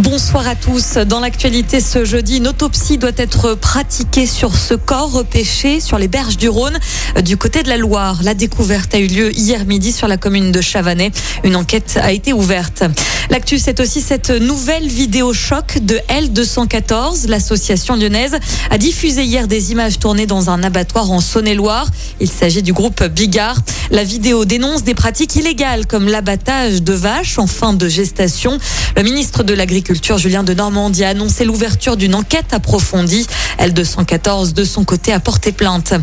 Bonsoir à tous. Dans l'actualité ce jeudi, une autopsie doit être pratiquée sur ce corps repêché sur les berges du Rhône euh, du côté de la Loire. La découverte a eu lieu hier midi sur la commune de Chavanais. Une enquête a été ouverte. L'actu, c'est aussi cette nouvelle vidéo choc de L214. L'association lyonnaise a diffusé hier des images tournées dans un abattoir en Saône-et-Loire. Il s'agit du groupe Bigard. La vidéo dénonce des pratiques illégales comme l'abattage de vaches en fin de gestation. Le ministre de l'Agriculture, Julien de Normandie, a annoncé l'ouverture d'une enquête approfondie. L214, de son côté, a porté plainte.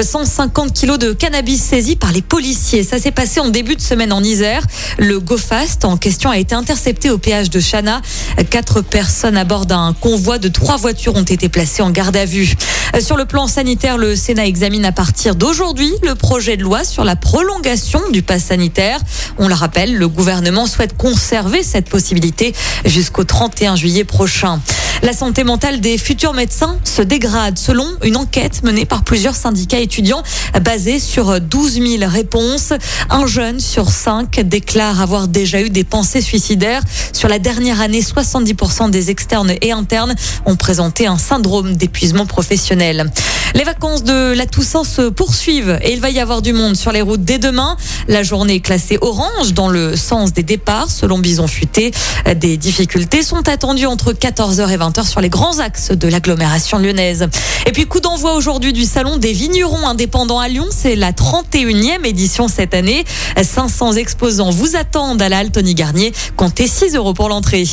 150 kilos de cannabis saisis par les policiers. Ça s'est passé en début de semaine en Isère. Le GoFast en question a été intercepté au péage de Chana. Quatre personnes à bord d'un convoi de trois voitures ont été placées en garde à vue. Sur le plan sanitaire, le Sénat examine à partir d'aujourd'hui le projet de loi sur la prolongation du pass sanitaire. On le rappelle, le gouvernement souhaite conserver cette possibilité jusqu'au 31 juillet prochain. La santé mentale des futurs médecins se dégrade selon une enquête menée par plusieurs syndicats étudiants basée sur 12 000 réponses. Un jeune sur cinq déclare avoir déjà eu des pensées suicidaires. Sur la dernière année, 70% des externes et internes ont présenté un syndrome d'épuisement professionnel. Les vacances de la Toussaint se poursuivent et il va y avoir du monde sur les routes dès demain. La journée est classée orange dans le sens des départs selon Bison Futé. Des difficultés sont attendues entre 14h et 20h sur les grands axes de l'agglomération lyonnaise. Et puis coup d'envoi aujourd'hui du salon des vignerons indépendants à Lyon. C'est la 31e édition cette année. 500 exposants vous attendent à la halle Tony Garnier. Comptez 6 euros pour l'entrée.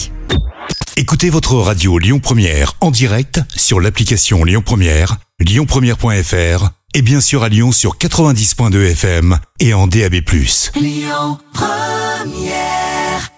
Écoutez votre radio Lyon Première en direct sur l'application Lyon Première, lyonpremière.fr et bien sûr à Lyon sur 90.2 FM et en DAB+. Lyon Première